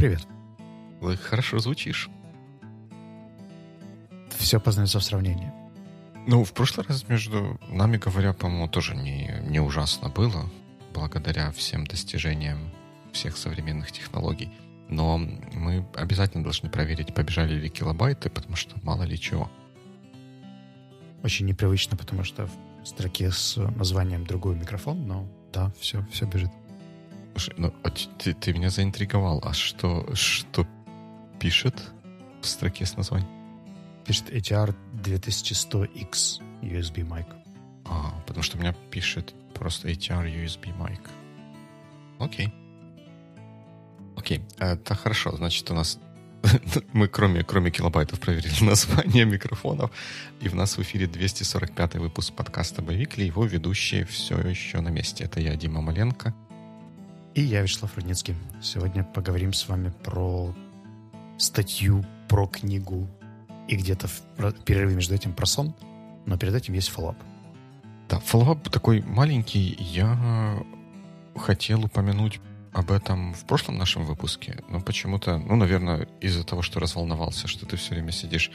привет. Вы хорошо звучишь. Все познается в сравнении. Ну, в прошлый раз между нами говоря, по-моему, тоже не, не ужасно было, благодаря всем достижениям всех современных технологий. Но мы обязательно должны проверить, побежали ли килобайты, потому что мало ли чего. Очень непривычно, потому что в строке с названием другой микрофон, но да, все, все бежит. Ну, а ты, ты меня заинтриговал. А что, что пишет в строке с названием? Пишет ATR 2100X USB mic. А, потому что у меня пишет просто ATR USB mic. Окей. Окей, это хорошо. Значит, у нас мы кроме, кроме килобайтов проверили название микрофонов. И в нас в эфире 245 выпуск подкаста «Боевикли». Его ведущие все еще на месте. Это я, Дима Маленко. И я, Вячеслав Рудницкий. Сегодня поговорим с вами про статью, про книгу и где-то в перерыве между этим про сон. Но перед этим есть follow-up. Да, follow-up такой маленький. Я хотел упомянуть об этом в прошлом нашем выпуске, но почему-то, ну, наверное, из-за того, что разволновался, что ты все время сидишь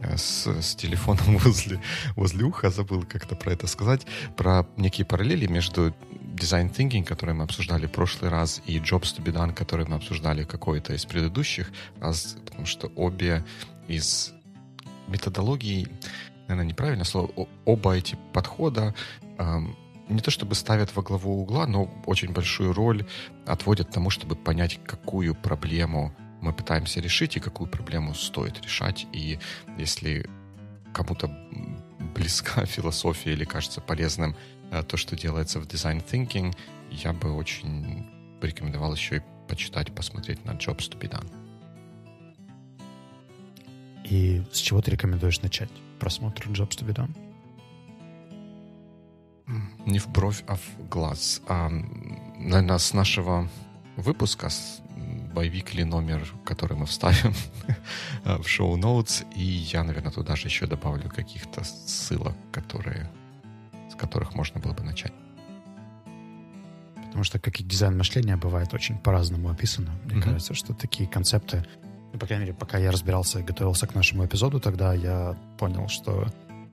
э, с, с телефоном возле, возле уха, забыл как-то про это сказать, про некие параллели между design thinking, который мы обсуждали в прошлый раз, и jobs to be done, который мы обсуждали какой-то из предыдущих раз, потому что обе из методологий, наверное, неправильное слово, оба эти подхода эм, не то чтобы ставят во главу угла, но очень большую роль отводят тому, чтобы понять, какую проблему мы пытаемся решить и какую проблему стоит решать. И если кому-то близка философия или кажется полезным то, что делается в design thinking, я бы очень порекомендовал еще и почитать, посмотреть на Jobs to be done. И с чего ты рекомендуешь начать просмотр Jobs to be done? Не в бровь, а в глаз. А, наверное, с нашего выпуска, с боевик или номер, который мы вставим в шоу-ноутс, и я, наверное, туда же еще добавлю каких-то ссылок, которые, которых можно было бы начать. Потому что, как и дизайн мышления, бывает очень по-разному описано. Мне mm-hmm. кажется, что такие концепты, ну, по крайней мере, пока я разбирался и готовился к нашему эпизоду, тогда я понял, что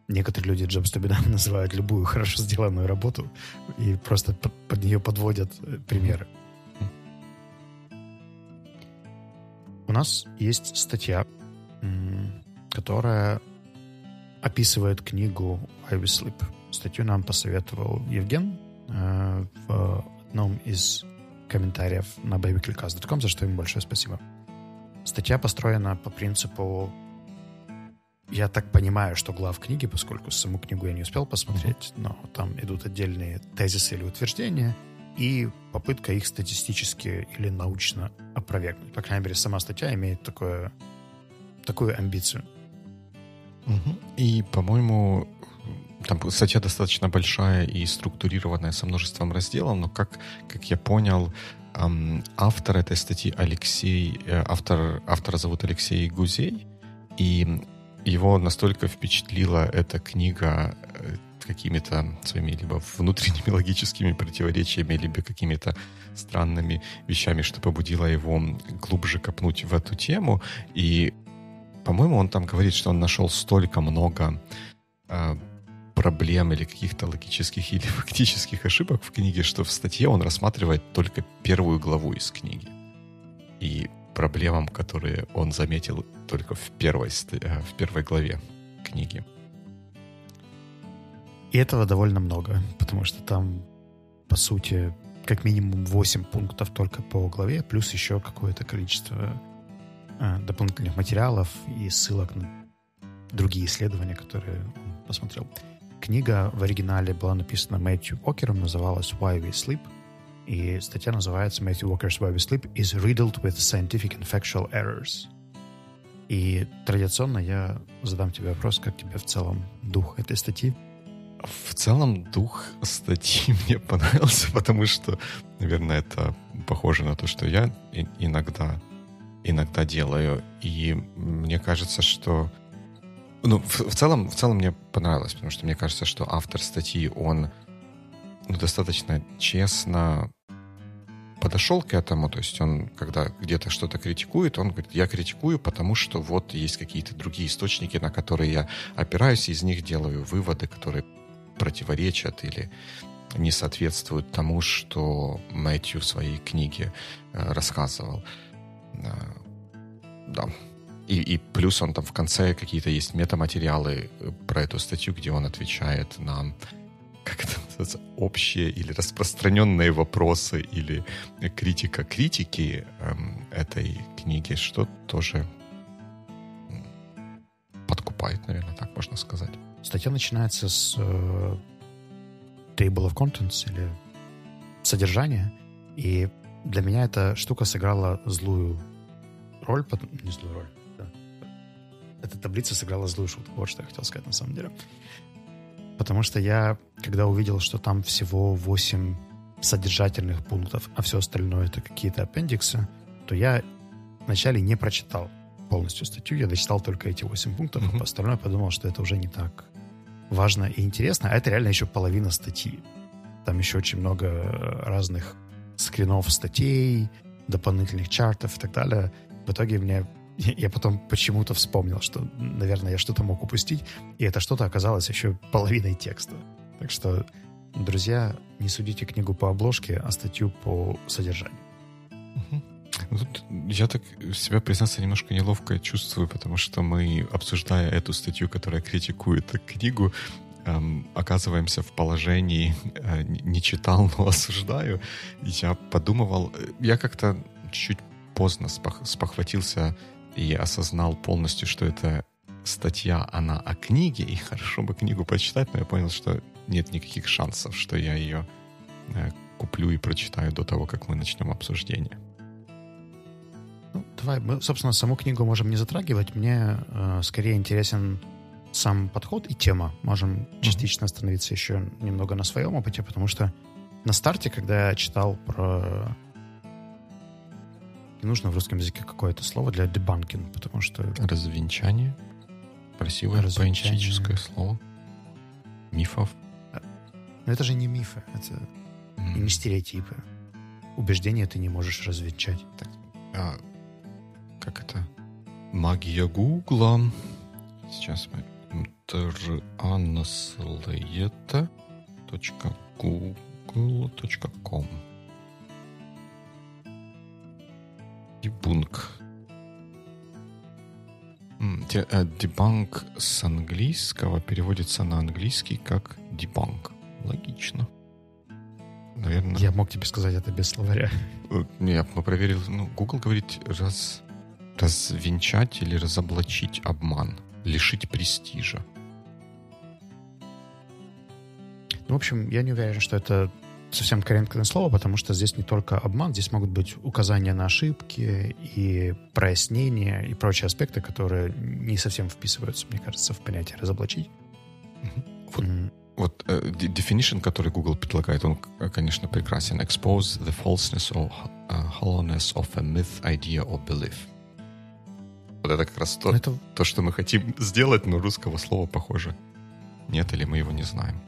Некоторые люди be done называют любую хорошо сделанную работу и просто под, под нее подводят э, примеры. У нас есть статья, которая описывает книгу I Will Sleep. Статью нам посоветовал Евген э, в одном из комментариев на babyclickcast.com, за что ему большое спасибо. Статья построена по принципу я так понимаю, что глав книги, поскольку саму книгу я не успел посмотреть, но там идут отдельные тезисы или утверждения, и попытка их статистически или научно опровергнуть. По крайней мере, сама статья имеет такое, такую амбицию. И, по-моему, там статья достаточно большая и структурированная со множеством разделов, но как, как я понял, автор этой статьи Алексей, э, автор, автора зовут Алексей Гузей, и его настолько впечатлила эта книга э, какими-то своими либо внутренними логическими противоречиями, либо какими-то странными вещами, что побудило его глубже копнуть в эту тему. И, по-моему, он там говорит, что он нашел столько много э, проблем или каких-то логических или фактических ошибок в книге, что в статье он рассматривает только первую главу из книги. И проблемам, которые он заметил только в первой, э, в первой главе книги. И этого довольно много, потому что там, по сути, как минимум 8 пунктов только по главе, плюс еще какое-то количество э, дополнительных материалов и ссылок на другие исследования, которые он посмотрел. Книга в оригинале была написана Мэтью Окером, называлась «Why We Sleep», и статья называется «Matthew Walker's Why We Sleep is riddled with scientific and factual errors». И традиционно я задам тебе вопрос, как тебе в целом дух этой статьи? В целом дух статьи мне понравился, потому что, наверное, это похоже на то, что я иногда, иногда делаю. И мне кажется, что... Ну, в, в, целом, в целом мне понравилось, потому что мне кажется, что автор статьи, он ну, достаточно честно подошел к этому, то есть он, когда где-то что-то критикует, он говорит, я критикую, потому что вот есть какие-то другие источники, на которые я опираюсь, и из них делаю выводы, которые противоречат или не соответствуют тому, что Мэтью в своей книге э, рассказывал. Э, да. И, и плюс он там в конце какие-то есть метаматериалы э, про эту статью, где он отвечает на как это называется, общие или распространенные вопросы или критика критики эм, этой книги, что тоже подкупает, наверное, так можно сказать. Статья начинается с э, table of contents или содержания, и для меня эта штука сыграла злую роль, не злую роль. Эта таблица сыграла злую шутку, вот что я хотел сказать на самом деле. Потому что я, когда увидел, что там всего 8 содержательных пунктов, а все остальное это какие-то аппендиксы, то я вначале не прочитал полностью статью, я дочитал только эти 8 пунктов, mm-hmm. а остальное подумал, что это уже не так важно и интересно, а это реально еще половина статьи. Там еще очень много разных скринов статей, дополнительных чартов и так далее. В итоге мне я потом почему-то вспомнил, что, наверное, я что-то мог упустить, и это что-то оказалось еще половиной текста. Так что, друзья, не судите книгу по обложке, а статью по содержанию. Ну, тут я так себя, признаться, немножко неловко чувствую, потому что мы, обсуждая эту статью, которая критикует книгу, эм, оказываемся в положении э, не читал, но осуждаю. Я подумывал, э, я как-то чуть поздно спох, спохватился и осознал полностью, что это статья, она о книге, и хорошо бы книгу почитать, но я понял, что нет никаких шансов, что я ее э, куплю и прочитаю до того, как мы начнем обсуждение. Ну, давай, мы, собственно, саму книгу можем не затрагивать. Мне э, скорее интересен сам подход и тема. Можем частично остановиться еще немного на своем опыте, потому что на старте, когда я читал про не нужно в русском языке какое-то слово для дебанкинг, потому что... Развенчание. Красивое Развенчание. поэтическое слово. Мифов. Но это же не мифы, это mm. не стереотипы. Убеждения ты не можешь развенчать. Так, а, как это? Магия Гугла. Сейчас мы translate.google.com Дебунк. Дебанк с английского переводится на английский как дебанк. Логично. Наверное. Я мог тебе сказать это без словаря. Э, не, мы проверил. Ну, Google говорит раз, развенчать или разоблачить обман, лишить престижа. Ну, в общем, я не уверен, что это совсем корректное слово, потому что здесь не только обман, здесь могут быть указания на ошибки и прояснения и прочие аспекты, которые не совсем вписываются, мне кажется, в понятие разоблачить. Вот, mm. вот uh, definition, который Google предлагает, он, конечно, прекрасен. Expose the falseness or uh, hollowness of a myth, idea or belief. Вот это как раз то, это... то, что мы хотим сделать, но русского слова, похоже, нет или мы его не знаем.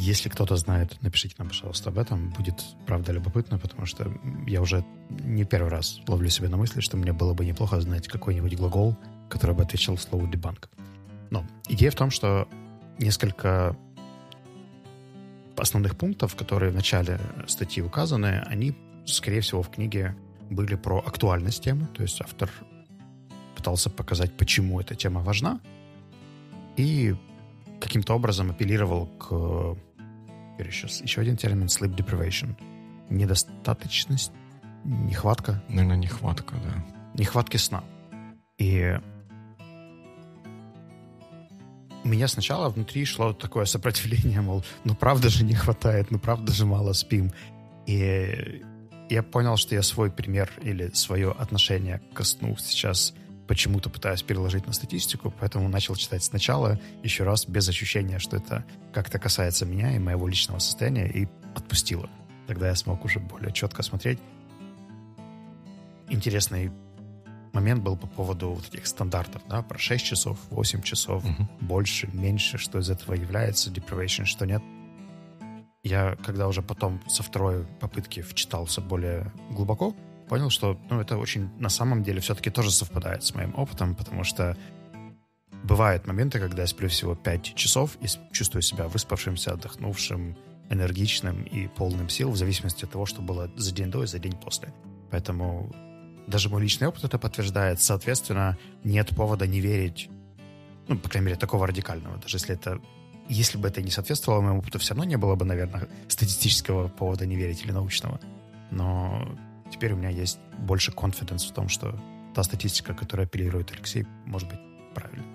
Если кто-то знает, напишите нам, пожалуйста, об этом. Будет, правда, любопытно, потому что я уже не первый раз ловлю себя на мысли, что мне было бы неплохо знать какой-нибудь глагол, который бы отвечал слову debunk. Но идея в том, что несколько основных пунктов, которые в начале статьи указаны, они, скорее всего, в книге были про актуальность темы, то есть автор пытался показать, почему эта тема важна, и каким-то образом апеллировал к теперь еще, еще один термин sleep deprivation. Недостаточность, нехватка. Наверное, нехватка, да. Нехватки сна. И у меня сначала внутри шло такое сопротивление, мол, ну правда же не хватает, ну правда же мало спим. И я понял, что я свой пример или свое отношение к сну сейчас почему-то пытаюсь переложить на статистику, поэтому начал читать сначала, еще раз, без ощущения, что это как-то касается меня и моего личного состояния, и отпустила. Тогда я смог уже более четко смотреть. Интересный момент был по поводу вот этих стандартов, да, про 6 часов, 8 часов, угу. больше, меньше, что из этого является deprivation, что нет. я, когда уже потом со второй попытки вчитался более глубоко, понял, что ну, это очень на самом деле все-таки тоже совпадает с моим опытом, потому что бывают моменты, когда я сплю всего 5 часов и чувствую себя выспавшимся, отдохнувшим, энергичным и полным сил, в зависимости от того, что было за день до и за день после. Поэтому даже мой личный опыт это подтверждает. Соответственно, нет повода не верить, ну, по крайней мере, такого радикального. Даже если это если бы это не соответствовало моему опыту, все равно не было бы, наверное, статистического повода не верить или научного. Но теперь у меня есть больше confidence в том, что та статистика, которая апеллирует Алексей, может быть правильной.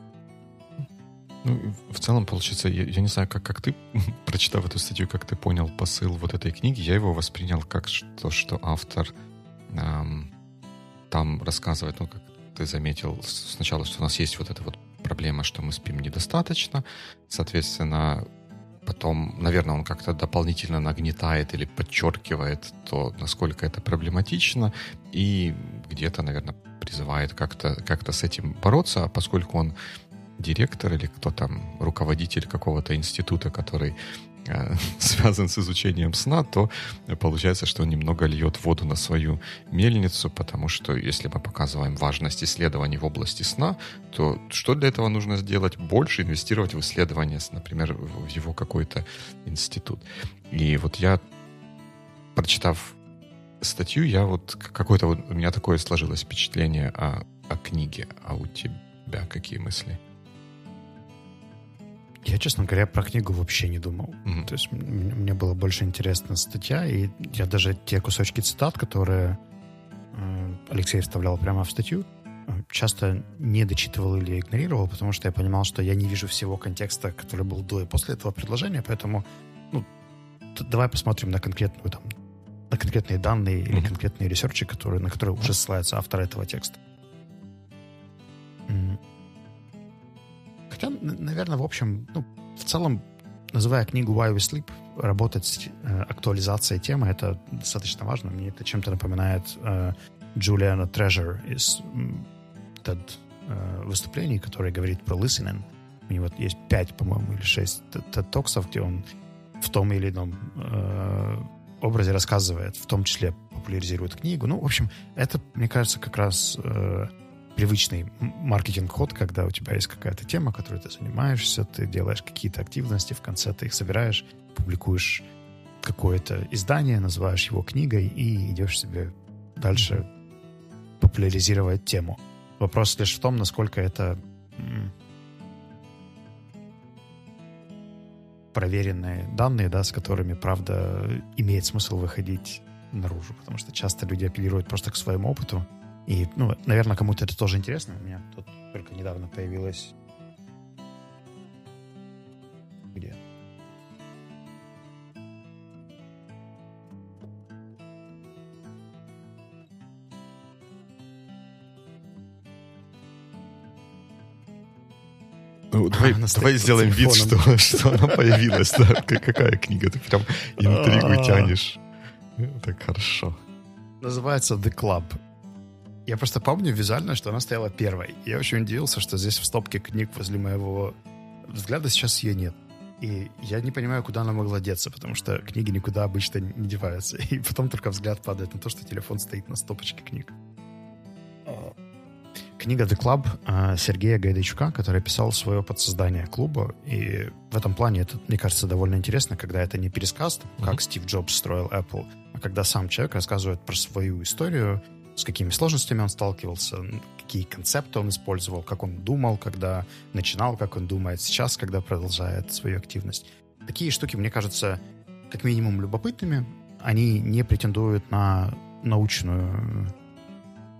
Ну, в целом, получается, я, я не знаю, как, как ты, прочитав эту статью, как ты понял посыл вот этой книги, я его воспринял как то, что автор эм, там рассказывает, ну, как ты заметил сначала, что у нас есть вот эта вот проблема, что мы спим недостаточно, соответственно, потом, наверное, он как-то дополнительно нагнетает или подчеркивает то, насколько это проблематично, и где-то, наверное, призывает как-то как с этим бороться, а поскольку он директор или кто там, руководитель какого-то института, который связан с изучением сна, то получается, что он немного льет воду на свою мельницу, потому что если мы показываем важность исследований в области сна, то что для этого нужно сделать? Больше инвестировать в исследования, например, в его какой-то институт. И вот я, прочитав статью, я вот какое-то вот у меня такое сложилось впечатление о, о книге. А у тебя какие мысли? Я, честно говоря, про книгу вообще не думал. Mm-hmm. То есть мне было больше интересна статья, и я даже те кусочки цитат, которые э, Алексей вставлял прямо в статью, э, часто не дочитывал или игнорировал, потому что я понимал, что я не вижу всего контекста, который был до и после этого предложения, поэтому ну, давай посмотрим на конкретную там на конкретные данные mm-hmm. или конкретные ресерчи, которые, на которые уже ссылается автор этого текста. Хотя, наверное, в общем, ну, в целом, называя книгу Why We Sleep, работать с э, актуализацией темы, это достаточно важно. Мне это чем-то напоминает э, Джулиана Трежер из TED э, выступлений, который говорит про listening. У него есть пять, по-моему, или шесть TED-токсов, где он в том или ином э, образе рассказывает, в том числе популяризирует книгу. Ну, в общем, это, мне кажется, как раз э, привычный маркетинг-ход, когда у тебя есть какая-то тема, которой ты занимаешься, ты делаешь какие-то активности, в конце ты их собираешь, публикуешь какое-то издание, называешь его книгой и идешь себе дальше популяризировать тему. Вопрос лишь в том, насколько это проверенные данные, да, с которыми, правда, имеет смысл выходить наружу, потому что часто люди апеллируют просто к своему опыту, и, ну, наверное, кому-то это тоже интересно. У меня тут только недавно появилось... Где? Ну, давай, а, давай сделаем вид, что, что она появилась. Да. Какая книга? Ты прям интригу а. тянешь. Так хорошо. Называется The Club. Я просто помню визуально, что она стояла первой. Я очень удивился, что здесь в стопке книг возле моего взгляда сейчас ее нет. И я не понимаю, куда она могла деться, потому что книги никуда обычно не деваются. И потом только взгляд падает на то, что телефон стоит на стопочке книг. Книга The Club а, Сергея Гайдачука, который писал свое подсоздание клуба. И в этом плане это, мне кажется, довольно интересно, когда это не пересказ, как mm-hmm. Стив Джобс строил Apple, а когда сам человек рассказывает про свою историю, с какими сложностями он сталкивался, какие концепты он использовал, как он думал, когда начинал, как он думает сейчас, когда продолжает свою активность. Такие штуки, мне кажутся, как минимум любопытными. Они не претендуют на научную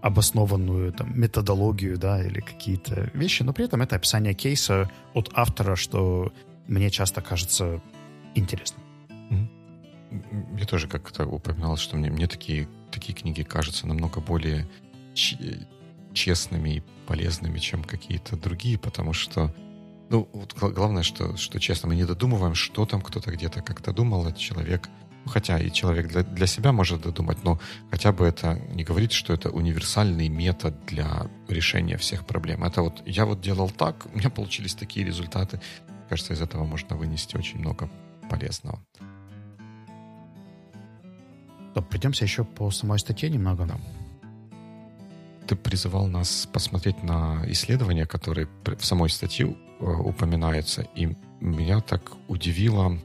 обоснованную там, методологию, да, или какие-то вещи, но при этом это описание кейса от автора, что мне часто кажется интересным. Я тоже как-то упоминал, что мне, мне такие такие книги кажутся намного более честными и полезными, чем какие-то другие, потому что ну, вот главное, что, что честно, мы не додумываем, что там кто-то где-то как-то думал, этот человек, ну, хотя и человек для, для себя может додумать, но хотя бы это не говорит, что это универсальный метод для решения всех проблем. Это вот я вот делал так, у меня получились такие результаты. Кажется, из этого можно вынести очень много полезного. То придемся еще по самой статье немного. Да. Ты призывал нас посмотреть на исследования, которые в самой статье э, упоминаются, и меня так удивила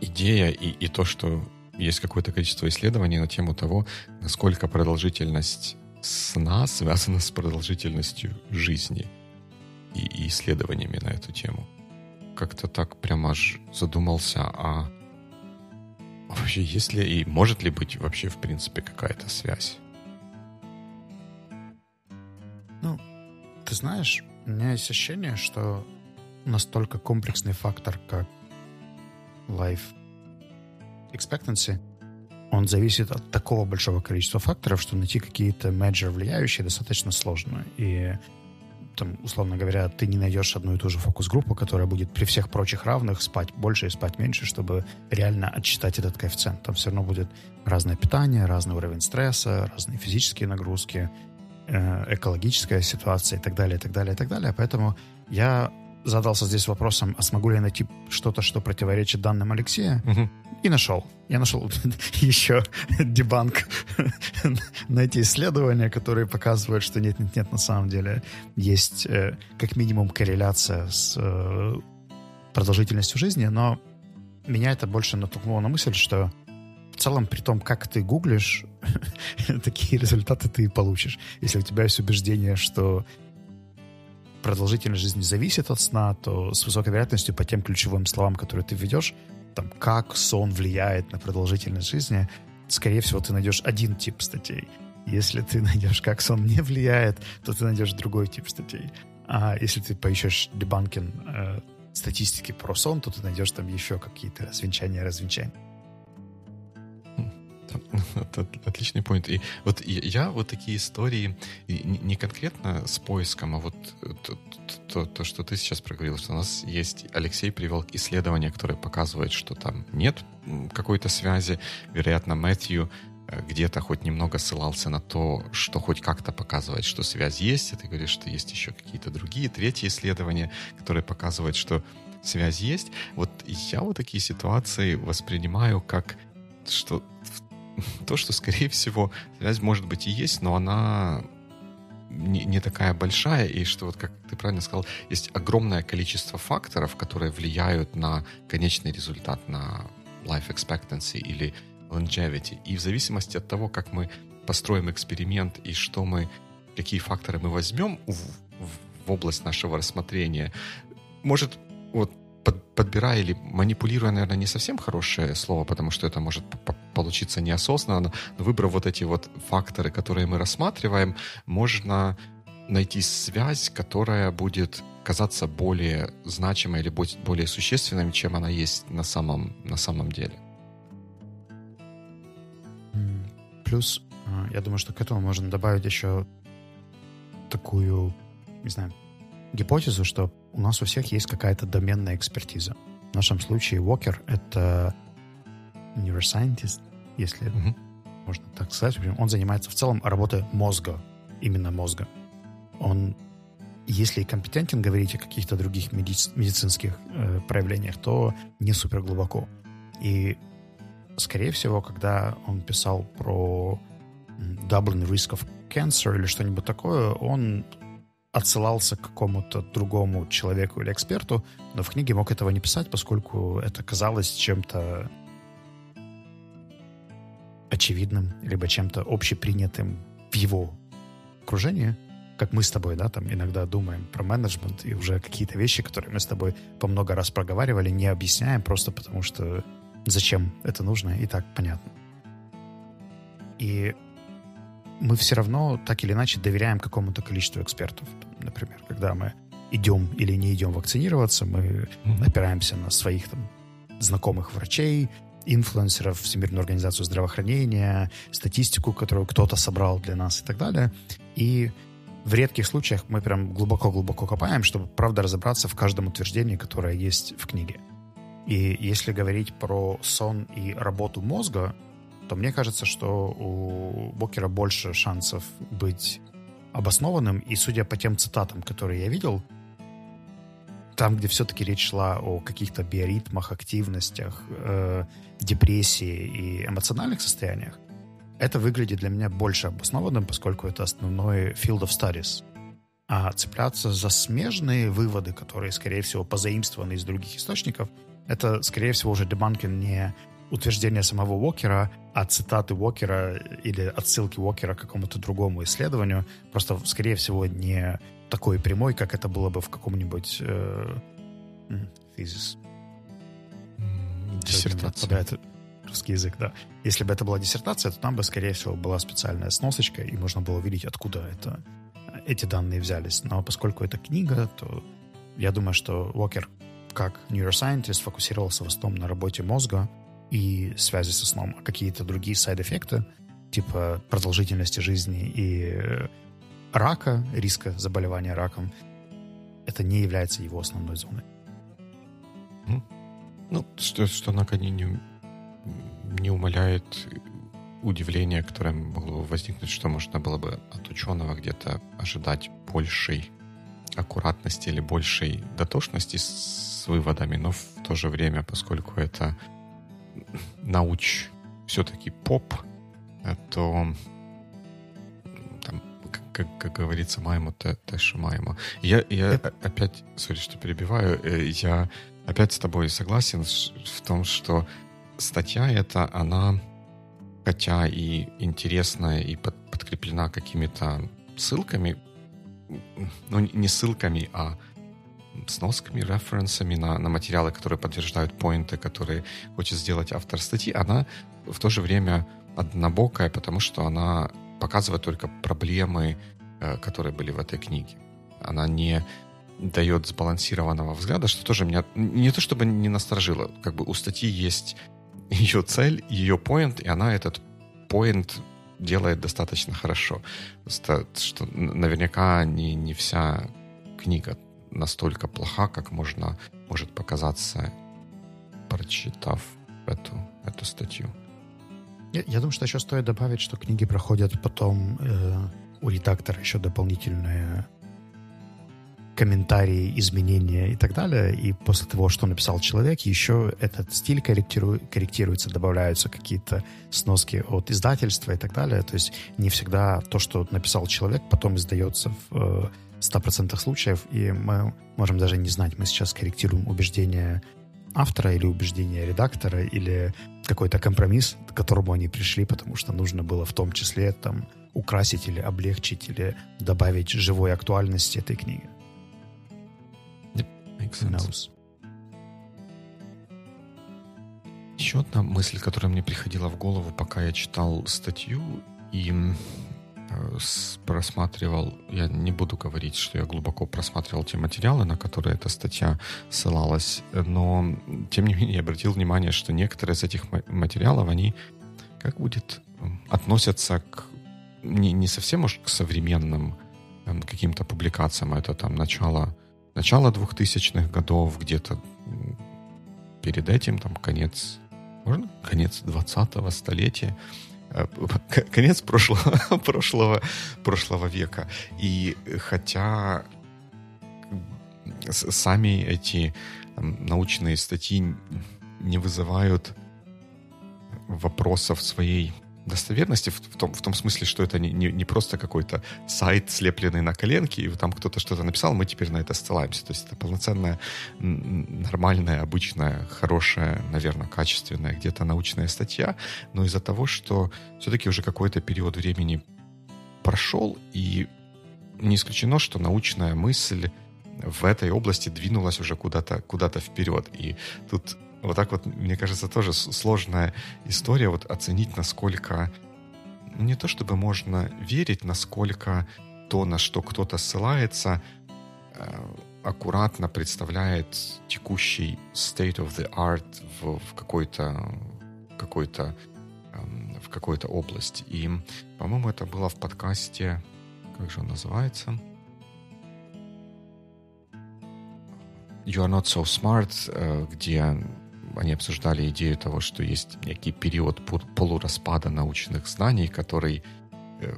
идея и, и то, что есть какое-то количество исследований на тему того, насколько продолжительность сна связана с продолжительностью жизни и, и исследованиями на эту тему. Как-то так прямо аж задумался, а вообще есть ли и может ли быть вообще в принципе какая-то связь? Ну, ты знаешь, у меня есть ощущение, что настолько комплексный фактор, как life expectancy, он зависит от такого большого количества факторов, что найти какие-то менеджеры влияющие достаточно сложно. И там, условно говоря, ты не найдешь одну и ту же фокус-группу, которая будет при всех прочих равных спать больше и спать меньше, чтобы реально отсчитать этот коэффициент. Там все равно будет разное питание, разный уровень стресса, разные физические нагрузки, э, экологическая ситуация и так далее, и так далее, и так далее. Поэтому я задался здесь вопросом, а смогу ли я найти что-то, что противоречит данным Алексея, угу. и нашел. Я нашел еще дебанк на эти исследования, которые показывают, что нет-нет-нет, на самом деле есть э, как минимум корреляция с э, продолжительностью жизни, но меня это больше натолкнуло на мысль, что в целом, при том, как ты гуглишь, такие результаты ты и получишь. Если у тебя есть убеждение, что продолжительность жизни зависит от сна, то с высокой вероятностью по тем ключевым словам, которые ты введешь, там, как сон влияет на продолжительность жизни, скорее всего, ты найдешь один тип статей. Если ты найдешь, как сон не влияет, то ты найдешь другой тип статей. А если ты поищешь дебанкин э, статистики про сон, то ты найдешь там еще какие-то развенчания, развенчания. Отличный point. И вот я вот такие истории не конкретно с поиском, а вот то, то, то, что ты сейчас проговорил, что у нас есть, Алексей привел исследование, которое показывает, что там нет какой-то связи. Вероятно, Мэтью э, где-то хоть немного ссылался на то, что хоть как-то показывает, что связь есть, и ты говоришь, что есть еще какие-то другие, третьи исследования, которые показывают, что связь есть. Вот я вот такие ситуации воспринимаю как что то, что, скорее всего, связь, может быть, и есть, но она не, не такая большая, и что, вот как ты правильно сказал, есть огромное количество факторов, которые влияют на конечный результат, на life expectancy или longevity. И в зависимости от того, как мы построим эксперимент и что мы, какие факторы мы возьмем в, в область нашего рассмотрения, может вот под, подбирая или манипулируя, наверное, не совсем хорошее слово, потому что это может получиться неосознанно, но выбрав вот эти вот факторы, которые мы рассматриваем, можно найти связь, которая будет казаться более значимой или более существенной, чем она есть на самом, на самом деле. Плюс, а, я думаю, что к этому можно добавить еще такую, не знаю, гипотезу, что у нас у всех есть какая-то доменная экспертиза. В нашем случае Walker — это neuroscientist, если mm-hmm. можно так сказать. Он занимается в целом работой мозга, именно мозга. Он, если компетентен говорить о каких-то других меди- медицинских э, проявлениях, то не супер глубоко. И, скорее всего, когда он писал про doubling risk of cancer или что-нибудь такое, он отсылался к какому-то другому человеку или эксперту, но в книге мог этого не писать, поскольку это казалось чем-то очевидным, либо чем-то общепринятым в его окружении, как мы с тобой, да, там иногда думаем про менеджмент и уже какие-то вещи, которые мы с тобой по много раз проговаривали, не объясняем просто потому, что зачем это нужно, и так понятно. И мы все равно так или иначе доверяем какому-то количеству экспертов. Например, когда мы идем или не идем вакцинироваться, мы опираемся на своих там знакомых врачей, инфлюенсеров, Всемирную организацию здравоохранения, статистику, которую кто-то собрал для нас и так далее. И в редких случаях мы прям глубоко-глубоко копаем, чтобы, правда, разобраться в каждом утверждении, которое есть в книге. И если говорить про сон и работу мозга, то мне кажется, что у Бокера больше шансов быть обоснованным. И судя по тем цитатам, которые я видел, там, где все-таки речь шла о каких-то биоритмах, активностях, э, депрессии и эмоциональных состояниях, это выглядит для меня больше обоснованным, поскольку это основной field of studies. А цепляться за смежные выводы, которые, скорее всего, позаимствованы из других источников, это, скорее всего, уже дебанкинг не утверждение самого Уокера, а цитаты Уокера или отсылки Уокера к какому-то другому исследованию, просто, скорее всего, не такой прямой, как это было бы в каком-нибудь э, физис. Диссертация. русский язык, да. Если бы это была диссертация, то там бы, скорее всего, была специальная сносочка, и можно было увидеть, откуда это, эти данные взялись. Но поскольку это книга, то я думаю, что Уокер, как нейросайентист, фокусировался в основном на работе мозга и связи со сном. А какие-то другие сайд-эффекты, типа продолжительности жизни и рака, риска заболевания раком, это не является его основной зоной. Ну, что, что на коне не, не умаляет удивление, которое могло возникнуть, что можно было бы от ученого где-то ожидать большей аккуратности или большей дотошности с выводами, но в то же время, поскольку это науч все-таки поп, то как, как говорится, маемо те, те что маемо. Я, я Это... опять, сори, что перебиваю, э, я опять с тобой согласен в том, что статья эта, она, хотя и интересная, и под, подкреплена какими-то ссылками, ну, не ссылками, а сносками, референсами на, на материалы, которые подтверждают поинты, которые хочет сделать автор статьи, она в то же время однобокая, потому что она показывает только проблемы, э, которые были в этой книге. Она не дает сбалансированного взгляда, что тоже меня не то чтобы не насторожило, как бы у статьи есть ее цель, ее поинт, и она этот поинт делает достаточно хорошо. Просто, что наверняка не, не вся книга настолько плоха, как можно может показаться, прочитав эту, эту статью. Я, я думаю, что еще стоит добавить, что книги проходят потом э, у редактора еще дополнительные комментарии, изменения и так далее. И после того, что написал человек, еще этот стиль корректиру, корректируется, добавляются какие-то сноски от издательства и так далее. То есть не всегда то, что написал человек, потом издается в 100% э, случаев, и мы можем даже не знать, мы сейчас корректируем убеждения автора или убеждения редактора или какой-то компромисс, к которому они пришли, потому что нужно было в том числе там украсить или облегчить или добавить живой актуальности этой книги. Yep, Еще одна мысль, которая мне приходила в голову, пока я читал статью и просматривал, я не буду говорить, что я глубоко просматривал те материалы, на которые эта статья ссылалась, но тем не менее обратил внимание, что некоторые из этих материалов, они как будет относятся к не, не совсем, может, к современным эм, каким-то публикациям, это там начало, начало 2000-х годов, где-то перед этим, там, конец, можно, конец 20-го столетия, конец прошлого, прошлого, прошлого века. И хотя сами эти научные статьи не вызывают вопросов своей достоверности в, том, в том смысле, что это не, не, не просто какой-то сайт, слепленный на коленке, и там кто-то что-то написал, мы теперь на это ссылаемся. То есть это полноценная, нормальная, обычная, хорошая, наверное, качественная где-то научная статья, но из-за того, что все-таки уже какой-то период времени прошел, и не исключено, что научная мысль в этой области двинулась уже куда-то куда вперед. И тут вот так вот, мне кажется, тоже сложная история вот оценить, насколько ну, не то чтобы можно верить, насколько то, на что кто-то ссылается, э, аккуратно представляет текущий state of the art в, в какой-то какой-то эм, в какой-то области. И, по-моему, это было в подкасте, как же он называется? You are not so smart, э, где они обсуждали идею того, что есть некий период полураспада научных знаний, который э,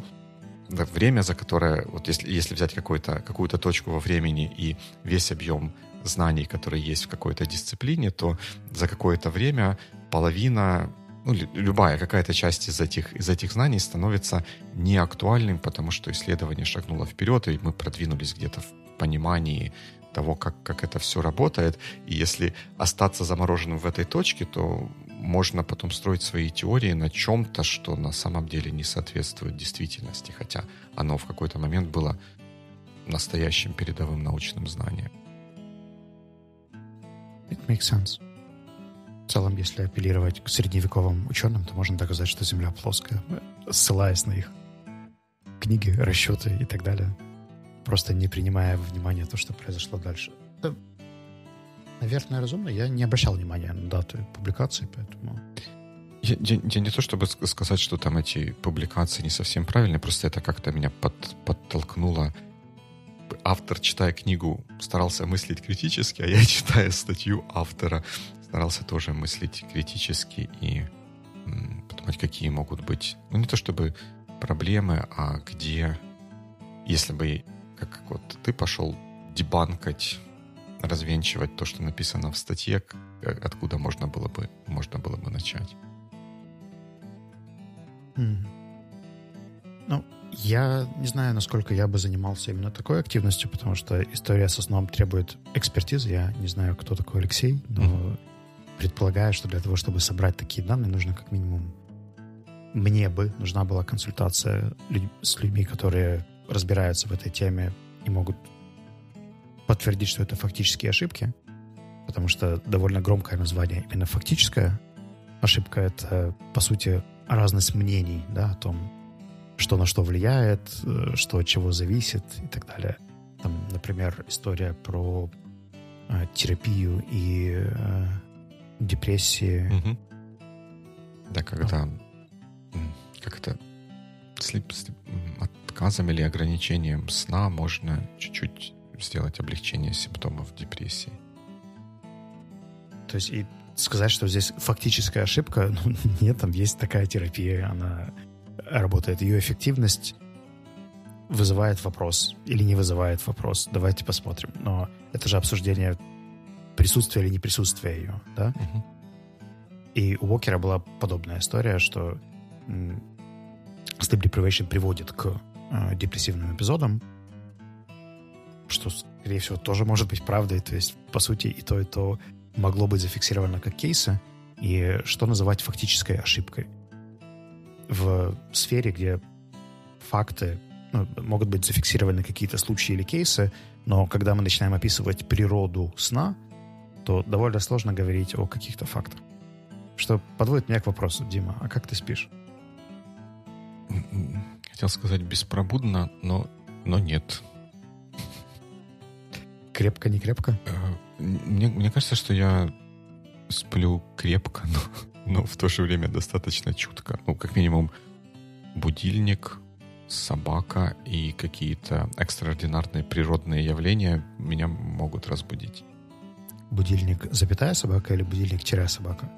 время, за которое, вот если, если взять какую-то точку во времени и весь объем знаний, которые есть в какой-то дисциплине, то за какое-то время половина ну, любая какая-то часть из этих, из этих знаний становится неактуальным, потому что исследование шагнуло вперед, и мы продвинулись где-то в понимании того, как, как это все работает. И если остаться замороженным в этой точке, то можно потом строить свои теории на чем-то, что на самом деле не соответствует действительности, хотя оно в какой-то момент было настоящим передовым научным знанием. It makes sense. В целом, если апеллировать к средневековым ученым, то можно доказать, что Земля плоская, ссылаясь на их книги, расчеты и так далее, просто не принимая во внимание то, что произошло дальше. Это, наверное, разумно. Я не обращал внимания на дату публикации, поэтому... Я, я, я не то чтобы сказать, что там эти публикации не совсем правильные, просто это как-то меня под, подтолкнуло автор, читая книгу, старался мыслить критически, а я, читая статью автора, старался тоже мыслить критически и подумать, какие могут быть, ну не то чтобы проблемы, а где, если бы, как вот ты пошел дебанкать, развенчивать то, что написано в статье, откуда можно было бы, можно было бы начать. Mm. Ну, я не знаю, насколько я бы занимался именно такой активностью, потому что история с основом требует экспертизы. Я не знаю, кто такой Алексей, но mm-hmm. предполагаю, что для того, чтобы собрать такие данные, нужно как минимум мне бы нужна была консультация с людьми, которые разбираются в этой теме и могут подтвердить, что это фактические ошибки, потому что довольно громкое название именно фактическая ошибка — это, по сути, разность мнений да, о том, что на что влияет, э, что от чего зависит и так далее. Там, например, история про э, терапию и э, депрессии. Угу. Да, когда как это слип, слип, отказом или ограничением сна можно чуть-чуть сделать облегчение симптомов депрессии. То есть и сказать, что здесь фактическая ошибка, ну, нет, там есть такая терапия, она работает, ее эффективность вызывает вопрос или не вызывает вопрос. Давайте посмотрим. Но это же обсуждение присутствия или неприсутствия ее, да? Угу. И у Уокера была подобная история, что sleep deprivation приводит к э, депрессивным эпизодам, что, скорее всего, тоже может быть правдой. То есть, по сути, и то, и то могло быть зафиксировано как кейсы, и что называть фактической ошибкой в сфере, где факты ну, могут быть зафиксированы какие-то случаи или кейсы, но когда мы начинаем описывать природу сна, то довольно сложно говорить о каких-то фактах. Что подводит меня к вопросу, Дима, а как ты спишь? Хотел сказать беспробудно, но, но нет. Крепко, не крепко? Э, мне, мне кажется, что я сплю крепко, но но в то же время достаточно чутко. Ну, как минимум, будильник, собака и какие-то экстраординарные природные явления меня могут разбудить. Будильник запятая собака или будильник собака?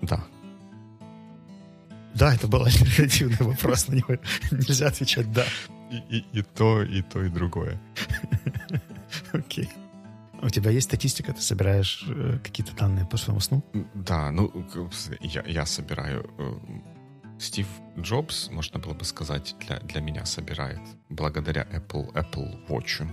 Да. Да, это был альтернативный вопрос, на него нельзя отвечать «да». И, и, и то, и то, и другое. Окей. Okay. У тебя есть статистика? Ты собираешь э, какие-то данные по своему сну? Да, ну, я, я собираю. Э, Стив Джобс, можно было бы сказать, для, для меня собирает благодаря Apple, Apple Watch.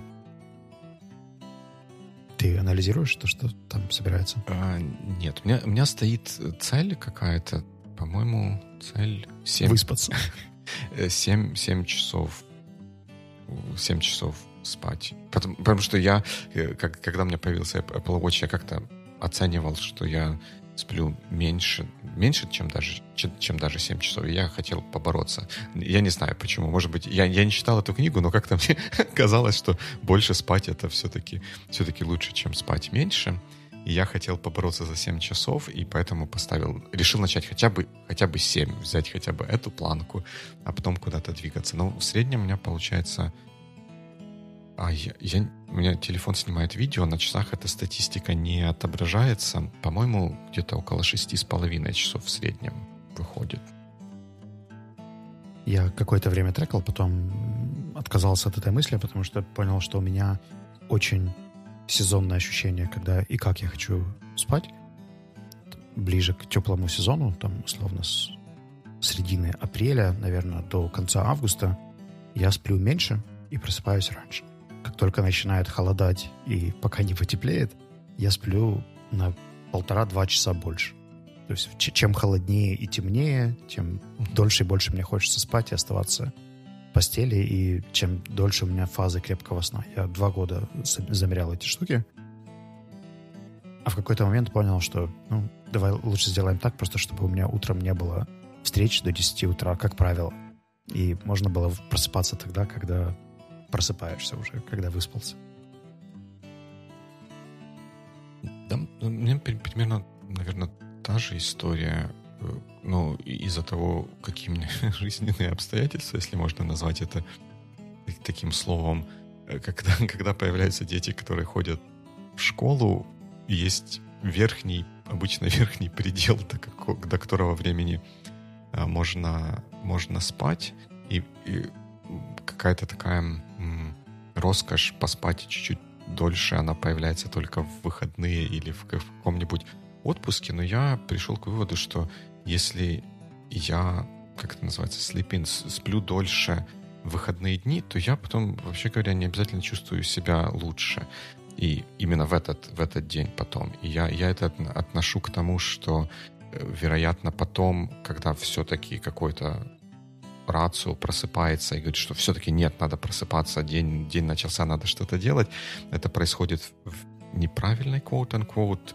Ты анализируешь то, что там собирается? А, нет, у меня, у меня стоит цель какая-то, по-моему, цель 7... Выспаться. 7, 7 часов 7 часов спать. Потому, потому что я, э, как, когда у меня появился Apple Watch, я как-то оценивал, что я сплю меньше, меньше, чем даже, чем, чем даже 7 часов. И я хотел побороться. Я не знаю почему. Может быть, я, я не читал эту книгу, но как-то мне казалось, что больше спать это все-таки, все-таки лучше, чем спать меньше. И я хотел побороться за 7 часов, и поэтому поставил, решил начать хотя бы, хотя бы 7, взять хотя бы эту планку, а потом куда-то двигаться. Но в среднем у меня получается а я, я, у меня телефон снимает видео, на часах эта статистика не отображается. По-моему, где-то около шести с половиной часов в среднем выходит. Я какое-то время трекал, потом отказался от этой мысли, потому что понял, что у меня очень сезонное ощущение, когда и как я хочу спать, ближе к теплому сезону, там, условно, с середины апреля, наверное, до конца августа, я сплю меньше и просыпаюсь раньше. Как только начинает холодать и пока не потеплеет, я сплю на полтора-два часа больше. То есть чем холоднее и темнее, тем дольше и больше мне хочется спать и оставаться постели, и чем дольше у меня фазы крепкого сна. Я два года замерял эти штуки, а в какой-то момент понял, что ну, давай лучше сделаем так, просто чтобы у меня утром не было встреч до 10 утра, как правило. И можно было просыпаться тогда, когда просыпаешься уже, когда выспался. Да, у меня примерно, наверное, та же история, ну, из-за того, какие у меня жизненные обстоятельства, если можно назвать это таким словом, э, когда, когда появляются дети, которые ходят в школу, есть верхний, обычно верхний предел, до, как, до которого времени а, можно, можно спать, и, и какая-то такая роскошь поспать чуть-чуть дольше, она появляется только в выходные или в каком-нибудь отпуске, но я пришел к выводу, что если я, как это называется, sleeping, сплю дольше в выходные дни, то я потом, вообще говоря, не обязательно чувствую себя лучше. И именно в этот, в этот день потом. И я, я это отношу к тому, что, э, вероятно, потом, когда все-таки какой-то рацию просыпается и говорит, что все-таки нет, надо просыпаться, день, день начался, надо что-то делать, это происходит в неправильной, quote-unquote,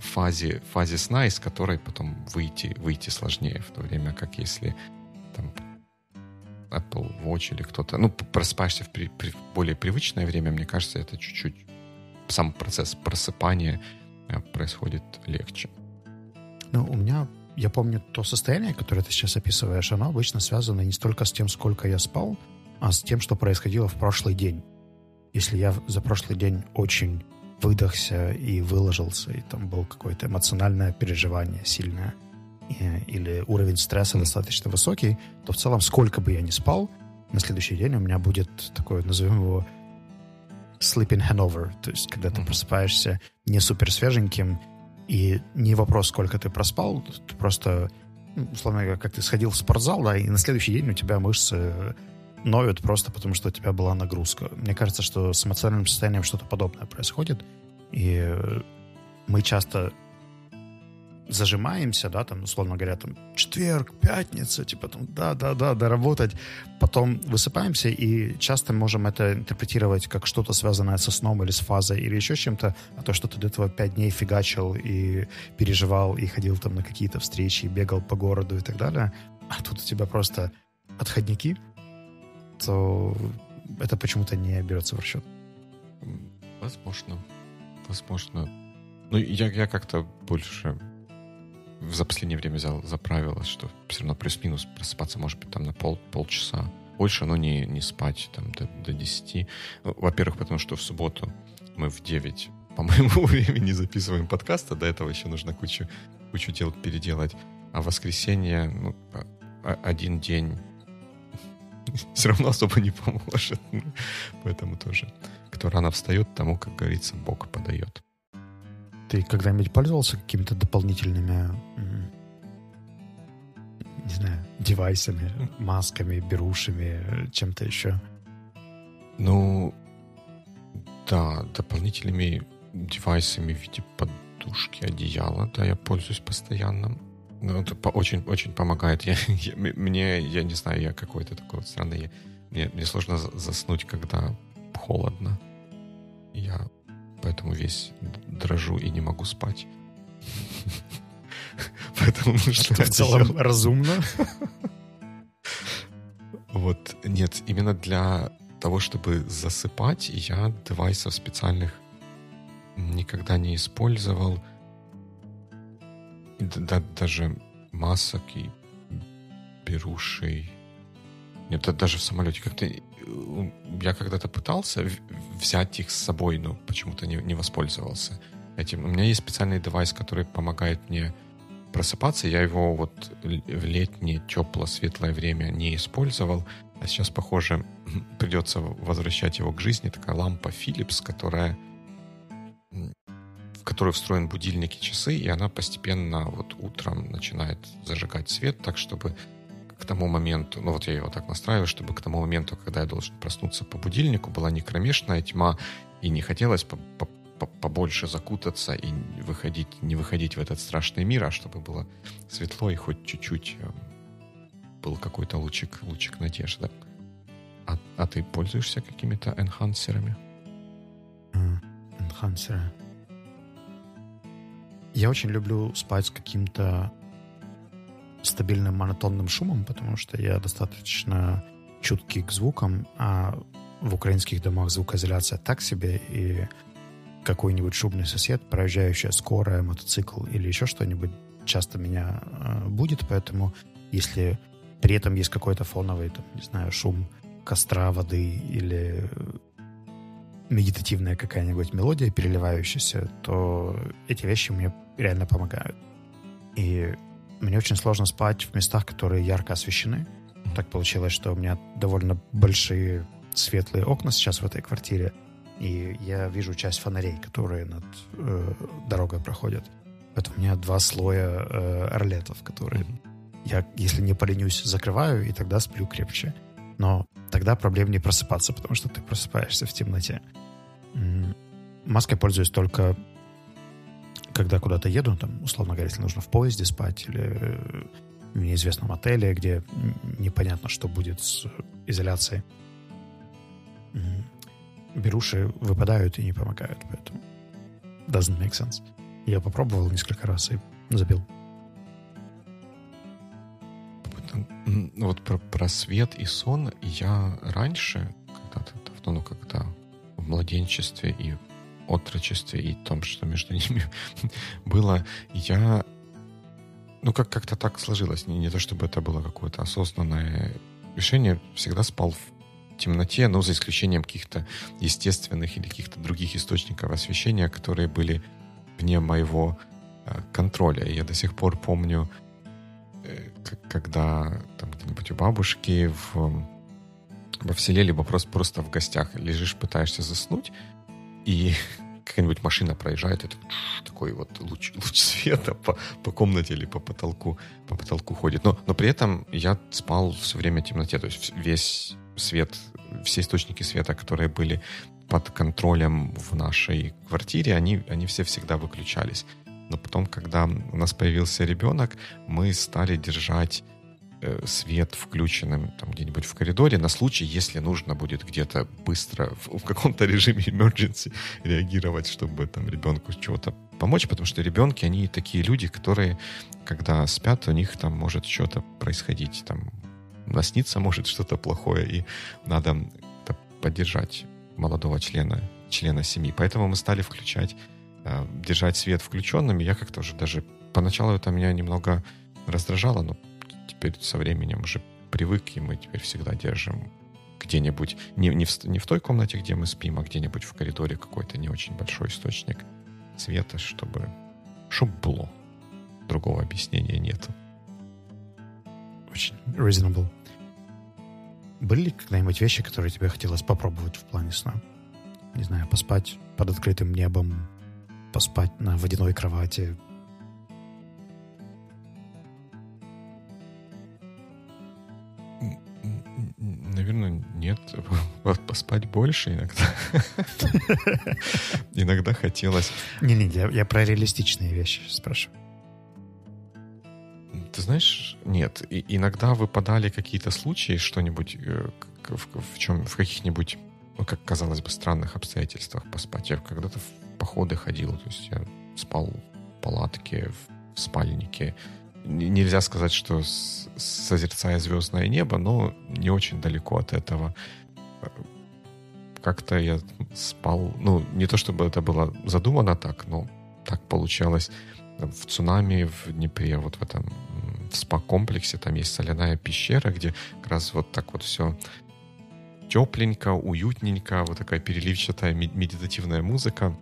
фазе, фазе сна, из которой потом выйти, выйти сложнее, в то время как если там Apple Watch или кто-то, ну, просыпаешься в, при, при, более привычное время, мне кажется, это чуть-чуть сам процесс просыпания э, происходит легче. Ну, у меня, я помню то состояние, которое ты сейчас описываешь, оно обычно связано не столько с тем, сколько я спал, а с тем, что происходило в прошлый день. Если я за прошлый день очень выдохся и выложился, и там был какое-то эмоциональное переживание сильное, или уровень стресса достаточно высокий, то в целом, сколько бы я ни спал, на следующий день у меня будет такое, назовем его, sleeping hangover, то есть когда ты просыпаешься не супер свеженьким, и не вопрос, сколько ты проспал, ты просто, ну, условно говоря, как ты сходил в спортзал, да, и на следующий день у тебя мышцы ноют просто потому, что у тебя была нагрузка. Мне кажется, что с эмоциональным состоянием что-то подобное происходит. И мы часто зажимаемся, да, там, условно говоря, там, четверг, пятница, типа, там, да-да-да, доработать. Потом высыпаемся и часто можем это интерпретировать как что-то связанное со сном или с фазой или еще чем-то, а то, что ты до этого пять дней фигачил и переживал, и ходил там на какие-то встречи, и бегал по городу и так далее, а тут у тебя просто отходники, то это почему-то не берется в расчет. Возможно. Возможно. Ну, я, я как-то больше за последнее время взял за правило, что все равно плюс-минус просыпаться может быть там на пол, полчаса. Больше, но не, не спать там до, до 10. Ну, во-первых, потому что в субботу мы в 9 по моему времени записываем подкаст, а до этого еще нужно кучу, кучу дел переделать. А в воскресенье ну, один день все равно особо не поможет. Поэтому тоже, кто рано встает, тому, как говорится, Бог подает. Ты когда-нибудь пользовался какими-то дополнительными, не знаю, девайсами, масками, берушами, чем-то еще? Ну, да, дополнительными девайсами в виде подушки, одеяла, да, я пользуюсь постоянно. Ну, это очень, очень помогает. Я, я, мне, я не знаю, я какой-то такой вот странный. Я, мне, мне сложно заснуть, когда холодно. Я поэтому весь дрожу и не могу спать. Поэтому нужно... в целом разумно. Вот, нет, именно для того, чтобы засыпать, я девайсов специальных никогда не использовал да, даже масок и берушей. Нет, даже в самолете как-то... Э, я когда-то пытался взять их с собой, но почему-то не, не воспользовался этим. У меня есть специальный девайс, который помогает мне просыпаться. Я его вот в летнее, теплое, светлое время не использовал. А сейчас, похоже, придется возвращать его к жизни. Такая лампа Philips, которая которой встроен будильник и часы, и она постепенно вот утром начинает зажигать свет так, чтобы к тому моменту, ну вот я его так настраиваю, чтобы к тому моменту, когда я должен проснуться по будильнику, была не кромешная тьма, и не хотелось по -по побольше закутаться и выходить, не выходить в этот страшный мир, а чтобы было светло и хоть чуть-чуть э, был какой-то лучик, лучик надежды. А, а ты пользуешься какими-то энхансерами? Энхансеры. Я очень люблю спать с каким-то стабильным монотонным шумом, потому что я достаточно чуткий к звукам, а в украинских домах звукоизоляция так себе, и какой-нибудь шумный сосед, проезжающая скорая, мотоцикл или еще что-нибудь часто меня э, будет, поэтому если при этом есть какой-то фоновый, там, не знаю, шум костра, воды или медитативная какая-нибудь мелодия, переливающаяся, то эти вещи мне реально помогают. И мне очень сложно спать в местах, которые ярко освещены. Так получилось, что у меня довольно большие светлые окна сейчас в этой квартире, и я вижу часть фонарей, которые над э, дорогой проходят. Это у меня два слоя э, орлетов, которые я, если не поленюсь, закрываю, и тогда сплю крепче. Но тогда проблем не просыпаться, потому что ты просыпаешься в темноте. Маской пользуюсь только когда куда-то еду, там, условно говоря, если нужно в поезде спать или в неизвестном отеле, где непонятно, что будет с изоляцией. Беруши выпадают и не помогают, поэтому doesn't make sense. Я попробовал несколько раз и забил. Вот про, про свет и сон я раньше, когда-то давно, ну, когда в младенчестве и отрочестве и том, что между ними было, я ну, как- как-то так сложилось. Не, не то, чтобы это было какое-то осознанное решение. Всегда спал в темноте, но за исключением каких-то естественных или каких-то других источников освещения, которые были вне моего э, контроля. Я до сих пор помню, когда там где-нибудь у бабушки в, в селе, либо просто, просто в гостях лежишь, пытаешься заснуть, и какая-нибудь машина проезжает, и такой вот луч, луч света по, по комнате или по потолку, по потолку ходит. Но, но при этом я спал все время в темноте, то есть весь свет, все источники света, которые были под контролем в нашей квартире, они, они все всегда выключались. Но потом, когда у нас появился ребенок, мы стали держать Э, свет включенным там где-нибудь в коридоре на случай, если нужно будет где-то быстро в, в каком-то режиме emergency реагировать, чтобы там ребенку чего-то помочь, потому что ребенки, они такие люди, которые, когда спят, у них там может что-то происходить, там наснится может что-то плохое, и надо поддержать молодого члена, члена семьи. Поэтому мы стали включать, держать свет включенным, я как-то уже даже поначалу это меня немного раздражало, но теперь со временем уже привык, и мы теперь всегда держим где-нибудь, не, не, в, не в той комнате, где мы спим, а где-нибудь в коридоре какой-то не очень большой источник света, чтобы, чтобы было. Другого объяснения нету. Очень reasonable. Были ли когда-нибудь вещи, которые тебе хотелось попробовать в плане сна? Не знаю, поспать под открытым небом, поспать на водяной кровати, Наверное, нет. Поспать больше иногда. Иногда хотелось... Не-не, я, про реалистичные вещи спрашиваю. Ты знаешь, нет. И, иногда выпадали какие-то случаи, что-нибудь э, в, в чем, в каких-нибудь, ну, как казалось бы, странных обстоятельствах поспать. Я когда-то походы ходил, то есть я спал в палатке, в спальнике, нельзя сказать, что созерцая звездное небо, но не очень далеко от этого. Как-то я спал, ну, не то чтобы это было задумано так, но так получалось. В цунами в Днепре, вот в этом в спа-комплексе, там есть соляная пещера, где как раз вот так вот все тепленько, уютненько, вот такая переливчатая медитативная музыка.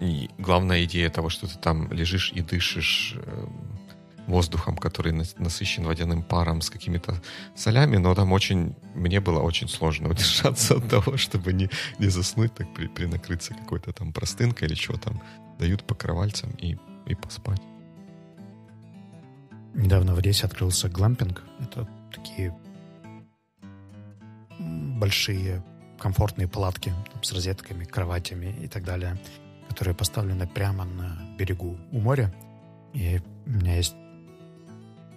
И главная идея того, что ты там лежишь и дышишь эм, воздухом, который насыщен водяным паром с какими-то солями, но там очень, мне было очень сложно удержаться от того, чтобы не, не заснуть, так при, принакрыться какой-то там простынкой или что там дают по кровальцам и, и поспать. Недавно в Одессе открылся глампинг. Это такие большие комфортные палатки там, с розетками, кроватями и так далее, которые поставлены прямо на берегу у моря. И у меня есть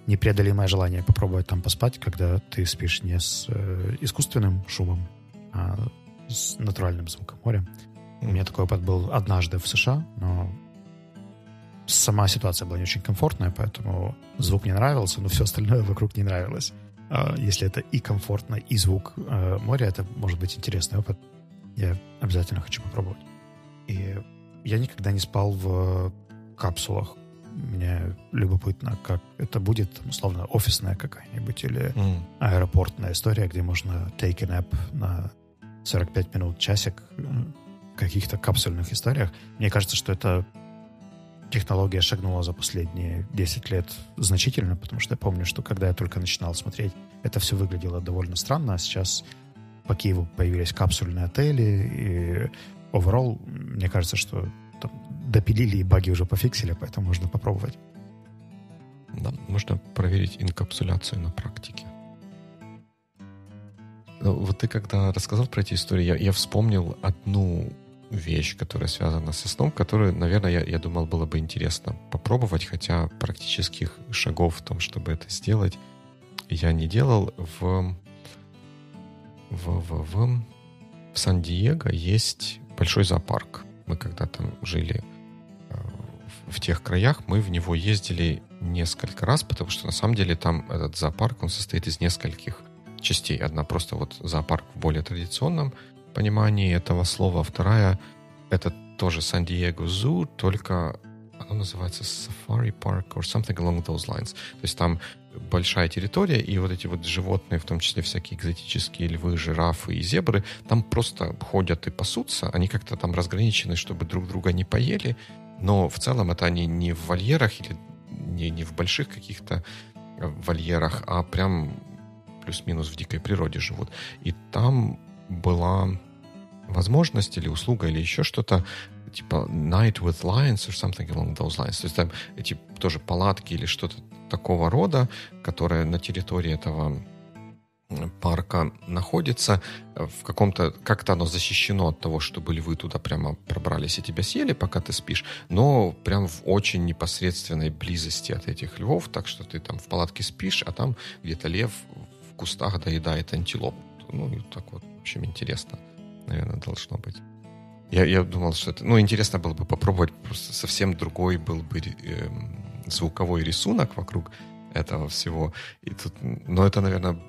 непреодолимое желание попробовать там поспать, когда ты спишь не с э, искусственным шумом, а с натуральным звуком моря. У меня такой опыт был однажды в США, но сама ситуация была не очень комфортная, поэтому звук не нравился, но все остальное вокруг не нравилось. А если это и комфортно, и звук э, моря, это может быть интересный опыт. Я обязательно хочу попробовать. И я никогда не спал в капсулах. Мне любопытно, как это будет, условно, офисная какая-нибудь или mm. аэропортная история, где можно take a nap на 45 минут, часик в каких-то капсульных историях. Мне кажется, что это технология шагнула за последние 10 лет значительно, потому что я помню, что когда я только начинал смотреть, это все выглядело довольно странно, а сейчас по Киеву появились капсульные отели, и overall, мне кажется, что там допилили и баги уже пофиксили, поэтому можно попробовать. Да, можно проверить инкапсуляцию на практике. Ну, вот ты когда рассказал про эти истории, я, я вспомнил одну вещь, которая связана со сном, которую, наверное, я, я думал, было бы интересно попробовать, хотя практических шагов в том, чтобы это сделать, я не делал. В, в, в, в, в Сан-Диего есть большой зоопарк. Мы когда там жили э, в тех краях, мы в него ездили несколько раз, потому что на самом деле там этот зоопарк, он состоит из нескольких частей. Одна просто вот зоопарк в более традиционном понимании этого слова. Вторая — это тоже Сан-Диего Зу, только оно называется Safari Park or something along those lines. То есть там большая территория, и вот эти вот животные, в том числе всякие экзотические львы, жирафы и зебры, там просто ходят и пасутся. Они как-то там разграничены, чтобы друг друга не поели, но в целом это они не в вольерах или не, не в больших каких-то э, вольерах, а прям плюс-минус в дикой природе живут. И там была возможность или услуга или еще что-то типа Night with Lions or something along those lines. То есть там эти тоже палатки или что-то такого рода, которое на территории этого парка находится в каком-то, как-то оно защищено от того, чтобы львы туда прямо пробрались и тебя съели, пока ты спишь, но прям в очень непосредственной близости от этих львов, так что ты там в палатке спишь, а там где-то лев в кустах доедает антилоп. Ну, и так вот, в общем, интересно, наверное, должно быть. Я, я думал, что это... Ну, интересно было бы попробовать, просто совсем другой был бы э, звуковой рисунок вокруг этого всего. И тут, но это, наверное,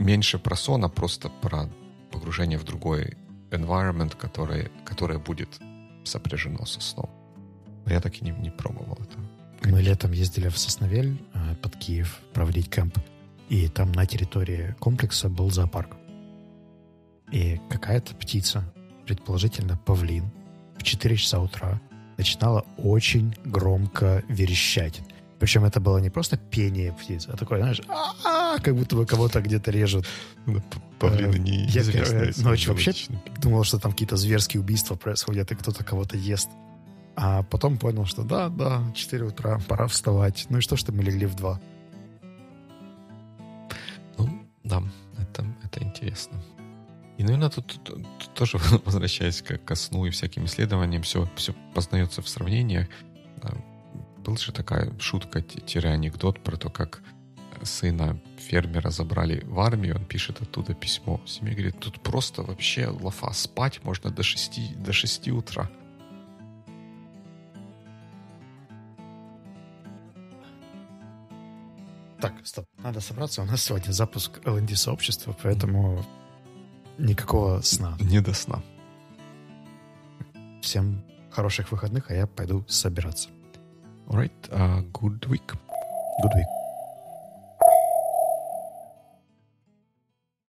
меньше про сон, а просто про погружение в другой environment, который, которое будет сопряжено со сном. Я так и не, не пробовал это. Мы летом ездили в Сосновель э, под Киев проводить кемп, и там на территории комплекса был зоопарк. И какая-то птица, предположительно павлин, в 4 часа утра начинала очень громко верещать. Причем это было не просто пение птиц, а такое, знаешь, как будто бы кого-то где-то режут. Павлины не Я первую ночь вообще думал, что там какие-то зверские убийства происходят, и кто-то кого-то ест. А потом понял, что да, да, 4 утра, пора вставать. Ну и что, что мы легли в 2? Ну, да, это, это интересно. И, наверное, тут, тут, тут тоже, возвращаясь к, ко сну и всяким исследованиям, все, все познается в сравнениях. Был же такая шутка-анекдот про то, как сына фермера забрали в армию, он пишет оттуда письмо. Семья говорит, тут просто вообще лафа, спать можно до 6, до 6 утра. Так, стоп, надо собраться. У нас сегодня запуск LND сообщества, поэтому Никакого сна. Не до сна. Всем хороших выходных, а я пойду собираться. Alright, uh, good week. Good week.